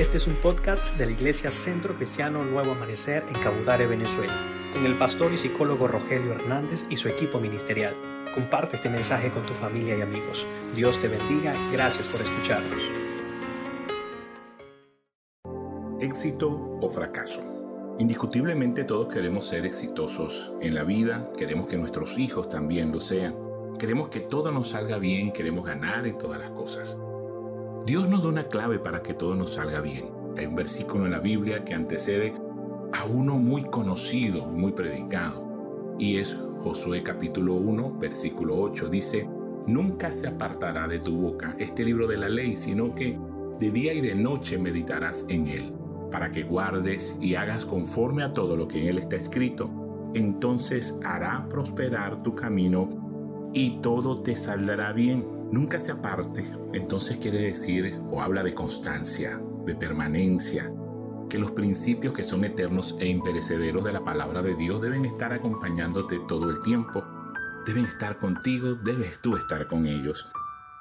Este es un podcast de la Iglesia Centro Cristiano Nuevo Amanecer en Cabudare, Venezuela, con el pastor y psicólogo Rogelio Hernández y su equipo ministerial. Comparte este mensaje con tu familia y amigos. Dios te bendiga. Gracias por escucharnos. Éxito o fracaso. Indiscutiblemente todos queremos ser exitosos en la vida, queremos que nuestros hijos también lo sean, queremos que todo nos salga bien, queremos ganar en todas las cosas. Dios nos da una clave para que todo nos salga bien. Hay un versículo en la Biblia que antecede a uno muy conocido, muy predicado, y es Josué capítulo 1, versículo 8. Dice, nunca se apartará de tu boca este libro de la ley, sino que de día y de noche meditarás en él, para que guardes y hagas conforme a todo lo que en él está escrito. Entonces hará prosperar tu camino y todo te saldrá bien nunca se aparte, entonces quiere decir o habla de constancia, de permanencia, que los principios que son eternos e imperecederos de la palabra de Dios deben estar acompañándote todo el tiempo, deben estar contigo, debes tú estar con ellos.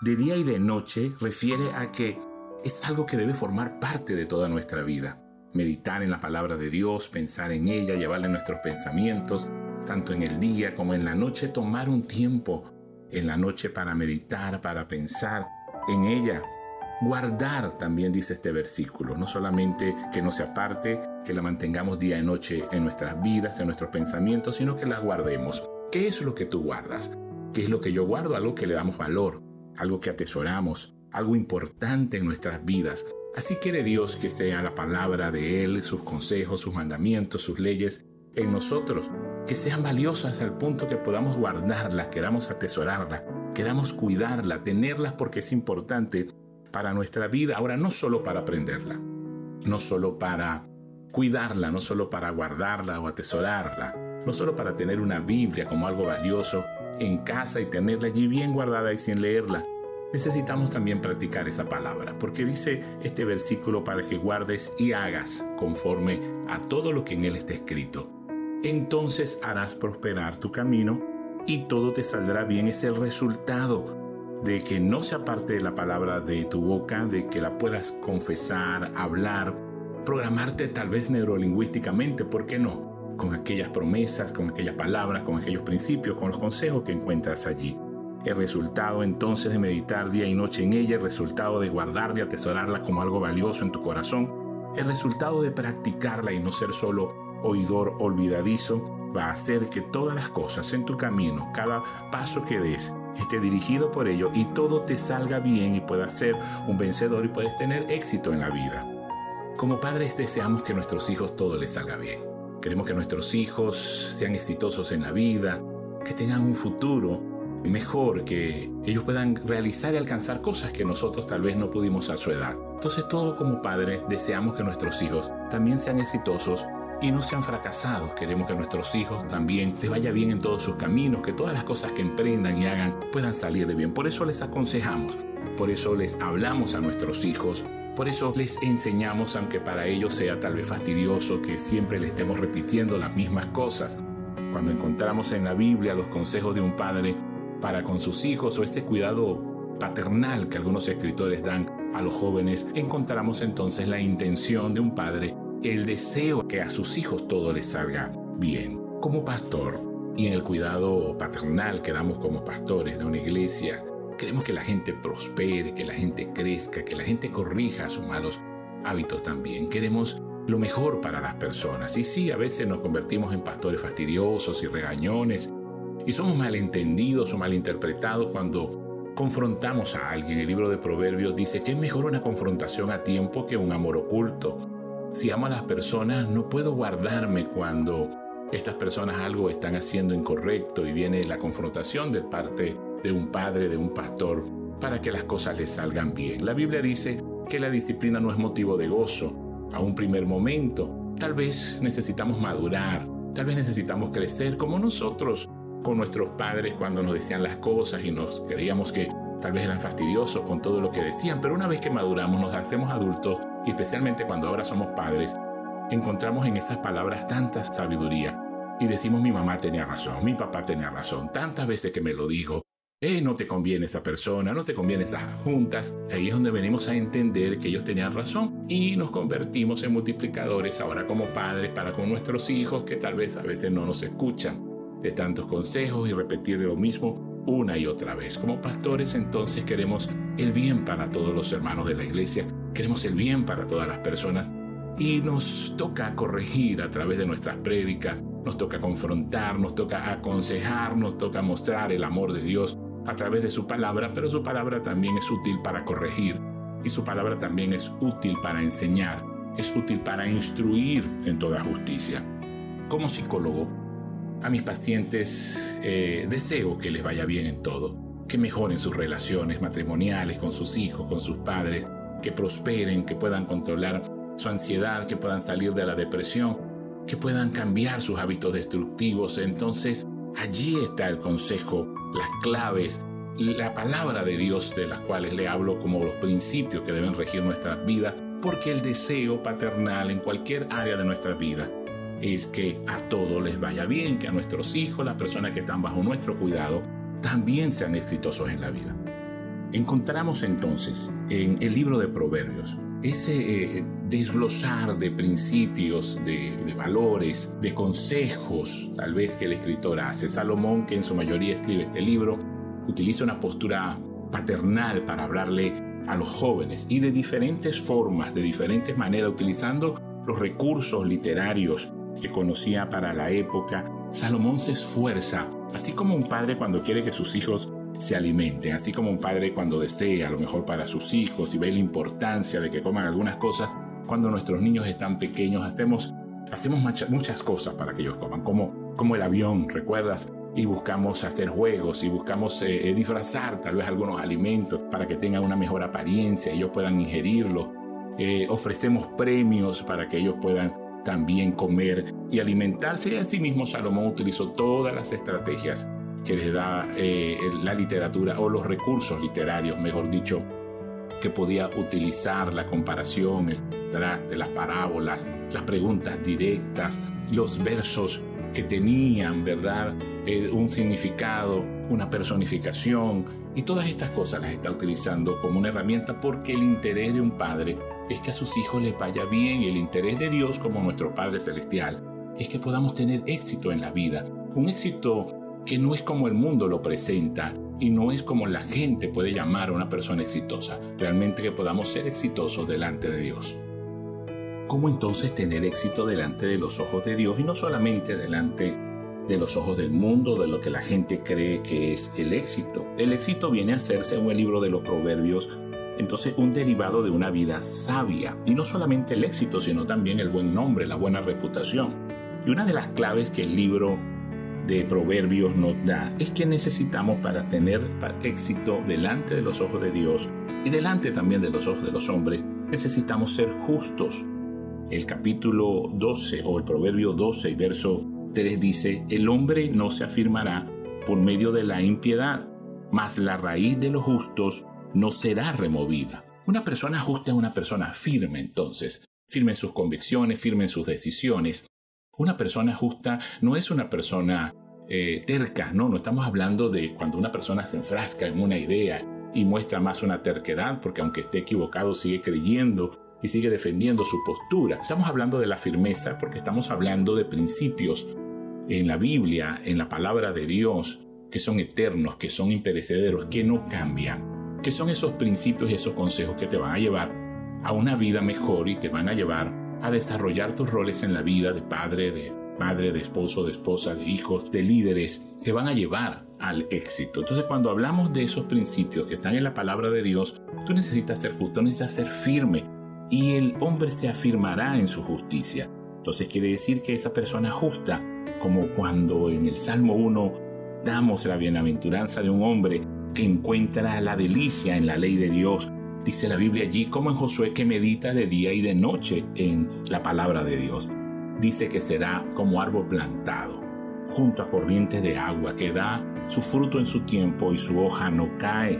De día y de noche refiere a que es algo que debe formar parte de toda nuestra vida. Meditar en la palabra de Dios, pensar en ella, llevarla en nuestros pensamientos, tanto en el día como en la noche, tomar un tiempo en la noche para meditar, para pensar en ella. Guardar también dice este versículo, no solamente que no se aparte, que la mantengamos día y noche en nuestras vidas, en nuestros pensamientos, sino que la guardemos. ¿Qué es lo que tú guardas? ¿Qué es lo que yo guardo? Algo que le damos valor, algo que atesoramos, algo importante en nuestras vidas. Así quiere Dios que sea la palabra de Él, sus consejos, sus mandamientos, sus leyes en nosotros que sean valiosas al punto que podamos guardarlas, queramos atesorarlas, queramos cuidarla, tenerlas porque es importante para nuestra vida. Ahora, no solo para aprenderla, no solo para cuidarla, no solo para guardarla o atesorarla, no solo para tener una Biblia como algo valioso en casa y tenerla allí bien guardada y sin leerla. Necesitamos también practicar esa palabra, porque dice este versículo para que guardes y hagas conforme a todo lo que en él está escrito entonces harás prosperar tu camino y todo te saldrá bien. Es el resultado de que no se aparte de la palabra de tu boca, de que la puedas confesar, hablar, programarte tal vez neurolingüísticamente, ¿por qué no? Con aquellas promesas, con aquellas palabras, con aquellos principios, con los consejos que encuentras allí. El resultado entonces de meditar día y noche en ella, el resultado de guardarla y atesorarla como algo valioso en tu corazón, el resultado de practicarla y no ser solo oidor olvidadizo, va a hacer que todas las cosas en tu camino, cada paso que des, esté dirigido por ello y todo te salga bien y puedas ser un vencedor y puedes tener éxito en la vida. Como padres deseamos que a nuestros hijos todo les salga bien. Queremos que nuestros hijos sean exitosos en la vida, que tengan un futuro mejor, que ellos puedan realizar y alcanzar cosas que nosotros tal vez no pudimos a su edad. Entonces todos como padres deseamos que nuestros hijos también sean exitosos y no sean fracasados. Queremos que nuestros hijos también les vaya bien en todos sus caminos, que todas las cosas que emprendan y hagan puedan salir de bien. Por eso les aconsejamos, por eso les hablamos a nuestros hijos, por eso les enseñamos, aunque para ellos sea tal vez fastidioso que siempre le estemos repitiendo las mismas cosas. Cuando encontramos en la Biblia los consejos de un padre para con sus hijos o ese cuidado paternal que algunos escritores dan a los jóvenes, encontramos entonces la intención de un padre el deseo que a sus hijos todo les salga bien. Como pastor y en el cuidado paternal que damos como pastores de una iglesia, queremos que la gente prospere, que la gente crezca, que la gente corrija sus malos hábitos también. Queremos lo mejor para las personas. Y sí, a veces nos convertimos en pastores fastidiosos y regañones y somos malentendidos o malinterpretados cuando confrontamos a alguien. El libro de Proverbios dice que es mejor una confrontación a tiempo que un amor oculto. Si amo a las personas, no puedo guardarme cuando estas personas algo están haciendo incorrecto y viene la confrontación de parte de un padre, de un pastor, para que las cosas les salgan bien. La Biblia dice que la disciplina no es motivo de gozo a un primer momento. Tal vez necesitamos madurar, tal vez necesitamos crecer como nosotros con nuestros padres cuando nos decían las cosas y nos creíamos que tal vez eran fastidiosos con todo lo que decían, pero una vez que maduramos, nos hacemos adultos especialmente cuando ahora somos padres, encontramos en esas palabras tanta sabiduría y decimos mi mamá tenía razón, mi papá tenía razón, tantas veces que me lo dijo eh, no te conviene esa persona, no te conviene esas juntas. Ahí es donde venimos a entender que ellos tenían razón y nos convertimos en multiplicadores ahora como padres para con nuestros hijos que tal vez a veces no nos escuchan de tantos consejos y repetir lo mismo una y otra vez. Como pastores entonces queremos el bien para todos los hermanos de la iglesia, queremos el bien para todas las personas y nos toca corregir a través de nuestras prédicas, nos toca confrontar, nos toca aconsejar, nos toca mostrar el amor de Dios a través de su palabra, pero su palabra también es útil para corregir y su palabra también es útil para enseñar, es útil para instruir en toda justicia. Como psicólogo, a mis pacientes eh, deseo que les vaya bien en todo, que mejoren sus relaciones matrimoniales con sus hijos, con sus padres, que prosperen, que puedan controlar su ansiedad, que puedan salir de la depresión, que puedan cambiar sus hábitos destructivos. Entonces, allí está el consejo las claves, la palabra de Dios de las cuales le hablo como los principios que deben regir nuestras vidas, porque el deseo paternal en cualquier área de nuestra vida es que a todos les vaya bien, que a nuestros hijos, las personas que están bajo nuestro cuidado, también sean exitosos en la vida. Encontramos entonces en el libro de Proverbios ese eh, desglosar de principios, de, valores, de consejos, tal vez que el escritor hace. Salomón, que en su mayoría escribe este libro, utiliza una postura paternal para hablarle a los jóvenes y de diferentes formas, de diferentes maneras, utilizando los recursos literarios que conocía para la época, Salomón se esfuerza, así como un padre cuando quiere que sus hijos se alimenten, así como un padre cuando desea lo mejor para sus hijos y ve la importancia de que coman algunas cosas, cuando nuestros niños están pequeños hacemos, hacemos muchas cosas para que ellos coman, como, como el avión, ¿recuerdas? Y buscamos hacer juegos y buscamos eh, eh, disfrazar tal vez algunos alimentos para que tengan una mejor apariencia, ellos puedan ingerirlo. Eh, ofrecemos premios para que ellos puedan también comer y alimentarse. Y así mismo Salomón utilizó todas las estrategias que les da eh, la literatura o los recursos literarios, mejor dicho, que podía utilizar la comparación, el traste, las parábolas, las preguntas directas, los versos que tenían, ¿verdad? Eh, un significado, una personificación, y todas estas cosas las está utilizando como una herramienta porque el interés de un padre es que a sus hijos les vaya bien y el interés de Dios como nuestro Padre Celestial es que podamos tener éxito en la vida, un éxito que no es como el mundo lo presenta y no es como la gente puede llamar a una persona exitosa, realmente que podamos ser exitosos delante de Dios. ¿Cómo entonces tener éxito delante de los ojos de Dios y no solamente delante de los ojos del mundo, de lo que la gente cree que es el éxito? El éxito viene a ser, según el libro de los Proverbios, entonces un derivado de una vida sabia. Y no solamente el éxito, sino también el buen nombre, la buena reputación. Y una de las claves que el libro de Proverbios nos da es que necesitamos para tener éxito delante de los ojos de Dios y delante también de los ojos de los hombres, necesitamos ser justos. El capítulo 12 o el Proverbio 12 y verso 3 dice, el hombre no se afirmará por medio de la impiedad, mas la raíz de los justos no será removida. Una persona justa es una persona firme entonces, firme en sus convicciones, firme en sus decisiones, una persona justa no es una persona eh, terca, no, no estamos hablando de cuando una persona se enfrasca en una idea y muestra más una terquedad, porque aunque esté equivocado sigue creyendo y sigue defendiendo su postura. Estamos hablando de la firmeza porque estamos hablando de principios en la Biblia, en la palabra de Dios, que son eternos, que son imperecederos, que no cambian, que son esos principios y esos consejos que te van a llevar a una vida mejor y te van a llevar a desarrollar tus roles en la vida de padre, de madre, de esposo, de esposa, de hijos, de líderes, que van a llevar al éxito. Entonces cuando hablamos de esos principios que están en la palabra de Dios, tú necesitas ser justo, necesitas ser firme y el hombre se afirmará en su justicia. Entonces quiere decir que esa persona justa, como cuando en el Salmo 1 damos la bienaventuranza de un hombre que encuentra la delicia en la ley de Dios, Dice la Biblia allí como en Josué que medita de día y de noche en la palabra de Dios. Dice que será como árbol plantado junto a corrientes de agua que da su fruto en su tiempo y su hoja no cae,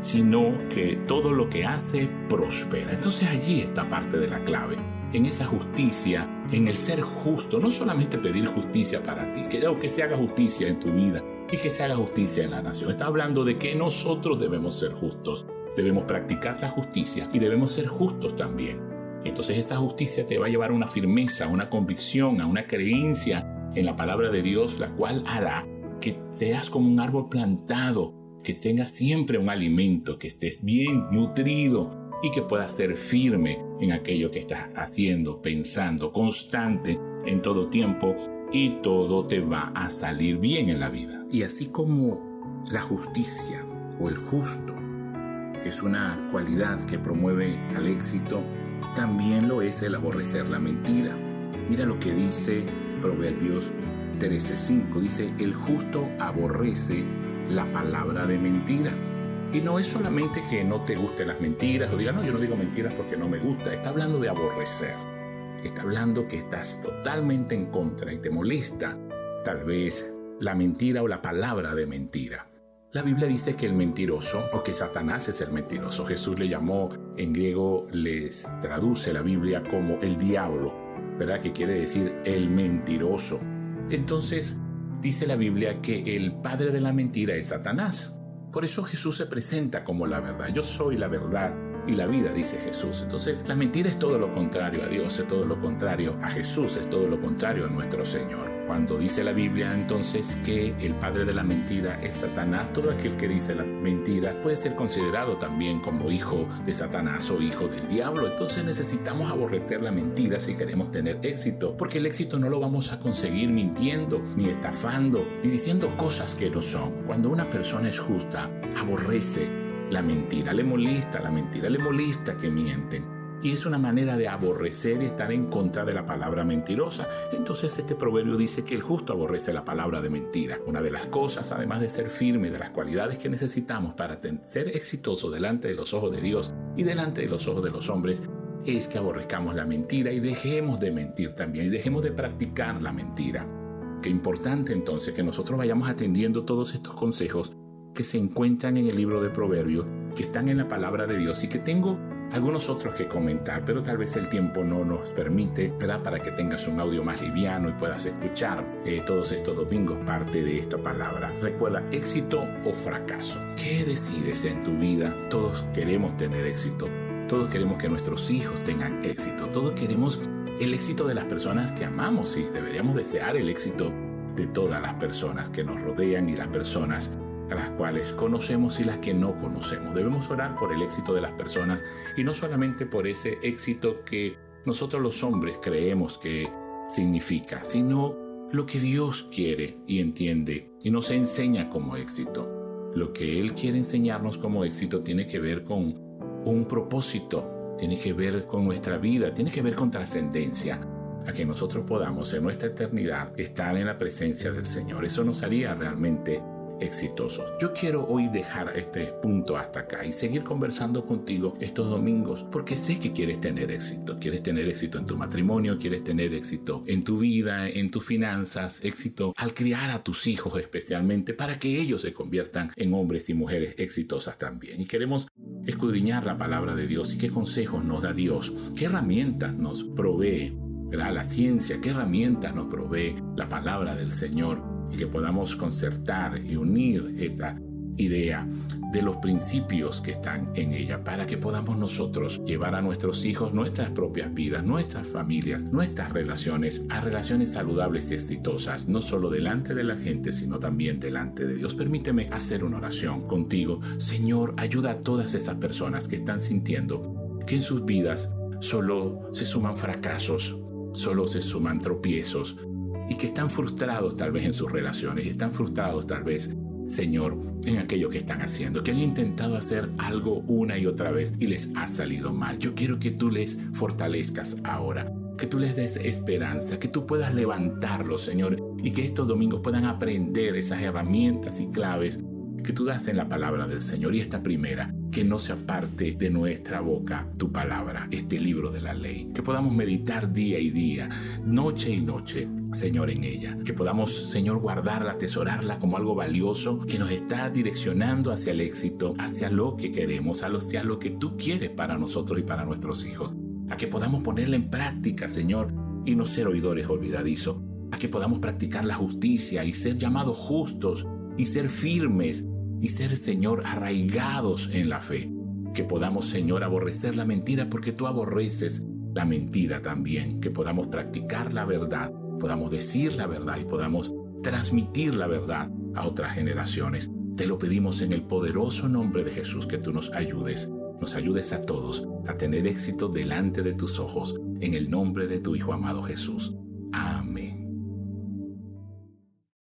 sino que todo lo que hace prospera. Entonces allí está parte de la clave, en esa justicia, en el ser justo, no solamente pedir justicia para ti, que, que se haga justicia en tu vida, y que se haga justicia en la nación. Está hablando de que nosotros debemos ser justos, debemos practicar la justicia y debemos ser justos también. Entonces esa justicia te va a llevar a una firmeza, a una convicción, a una creencia en la palabra de Dios, la cual hará que seas como un árbol plantado, que tengas siempre un alimento, que estés bien nutrido y que puedas ser firme en aquello que estás haciendo, pensando, constante en todo tiempo y todo te va a salir bien en la vida. Y así como la justicia o el justo es una cualidad que promueve al éxito, también lo es el aborrecer la mentira. Mira lo que dice Proverbios 13:5. Dice, el justo aborrece la palabra de mentira. Y no es solamente que no te gusten las mentiras o diga, no, yo no digo mentiras porque no me gusta. Está hablando de aborrecer está hablando que estás totalmente en contra y te molesta tal vez la mentira o la palabra de mentira. La Biblia dice que el mentiroso o que Satanás es el mentiroso. Jesús le llamó, en griego les traduce la Biblia como el diablo, ¿verdad? Que quiere decir el mentiroso. Entonces, dice la Biblia que el padre de la mentira es Satanás. Por eso Jesús se presenta como la verdad. Yo soy la verdad y la vida, dice Jesús. Entonces, la mentira es todo lo contrario a Dios, es todo lo contrario a Jesús, es todo lo contrario a nuestro Señor. Cuando dice la Biblia entonces que el padre de la mentira es Satanás, todo aquel que dice la mentira puede ser considerado también como hijo de Satanás o hijo del diablo. Entonces necesitamos aborrecer la mentira si queremos tener éxito, porque el éxito no lo vamos a conseguir mintiendo, ni estafando, ni diciendo cosas que no son. Cuando una persona es justa, aborrece la mentira le molesta, la mentira le molesta que mienten. Y es una manera de aborrecer y estar en contra de la palabra mentirosa. Entonces este proverbio dice que el justo aborrece la palabra de mentira. Una de las cosas, además de ser firme, de las cualidades que necesitamos para ser exitoso delante de los ojos de Dios y delante de los ojos de los hombres, es que aborrezcamos la mentira y dejemos de mentir también y dejemos de practicar la mentira. Qué importante entonces que nosotros vayamos atendiendo todos estos consejos que se encuentran en el libro de Proverbios, que están en la palabra de Dios y que tengo algunos otros que comentar, pero tal vez el tiempo no nos permite, ¿verdad? Para que tengas un audio más liviano y puedas escuchar eh, todos estos domingos parte de esta palabra. Recuerda, éxito o fracaso. ¿Qué decides en tu vida? Todos queremos tener éxito. Todos queremos que nuestros hijos tengan éxito. Todos queremos el éxito de las personas que amamos y deberíamos desear el éxito de todas las personas que nos rodean y las personas las cuales conocemos y las que no conocemos. Debemos orar por el éxito de las personas y no solamente por ese éxito que nosotros los hombres creemos que significa, sino lo que Dios quiere y entiende y nos enseña como éxito. Lo que Él quiere enseñarnos como éxito tiene que ver con un propósito, tiene que ver con nuestra vida, tiene que ver con trascendencia, a que nosotros podamos en nuestra eternidad estar en la presencia del Señor. Eso nos haría realmente exitosos. Yo quiero hoy dejar este punto hasta acá y seguir conversando contigo estos domingos porque sé que quieres tener éxito. Quieres tener éxito en tu matrimonio, quieres tener éxito en tu vida, en tus finanzas, éxito al criar a tus hijos especialmente para que ellos se conviertan en hombres y mujeres exitosas también. Y queremos escudriñar la palabra de Dios y qué consejos nos da Dios, qué herramientas nos provee la ciencia, qué herramientas nos provee la palabra del Señor y que podamos concertar y unir esa idea de los principios que están en ella para que podamos nosotros llevar a nuestros hijos nuestras propias vidas, nuestras familias, nuestras relaciones a relaciones saludables y exitosas, no solo delante de la gente, sino también delante de Dios. Permíteme hacer una oración contigo. Señor, ayuda a todas esas personas que están sintiendo que en sus vidas solo se suman fracasos, solo se suman tropiezos, y que están frustrados tal vez en sus relaciones, y están frustrados tal vez, Señor, en aquello que están haciendo, que han intentado hacer algo una y otra vez y les ha salido mal. Yo quiero que tú les fortalezcas ahora, que tú les des esperanza, que tú puedas levantarlos, Señor, y que estos domingos puedan aprender esas herramientas y claves que tú das en la palabra del Señor. Y esta primera, que no se aparte de nuestra boca tu palabra, este libro de la ley. Que podamos meditar día y día, noche y noche, Señor, en ella. Que podamos, Señor, guardarla, atesorarla como algo valioso que nos está direccionando hacia el éxito, hacia lo que queremos, hacia lo que tú quieres para nosotros y para nuestros hijos. A que podamos ponerla en práctica, Señor, y no ser oidores olvidadizos. A que podamos practicar la justicia y ser llamados justos y ser firmes y ser, Señor, arraigados en la fe. Que podamos, Señor, aborrecer la mentira porque tú aborreces la mentira también. Que podamos practicar la verdad, podamos decir la verdad y podamos transmitir la verdad a otras generaciones. Te lo pedimos en el poderoso nombre de Jesús que tú nos ayudes, nos ayudes a todos a tener éxito delante de tus ojos, en el nombre de tu Hijo amado Jesús. Amén.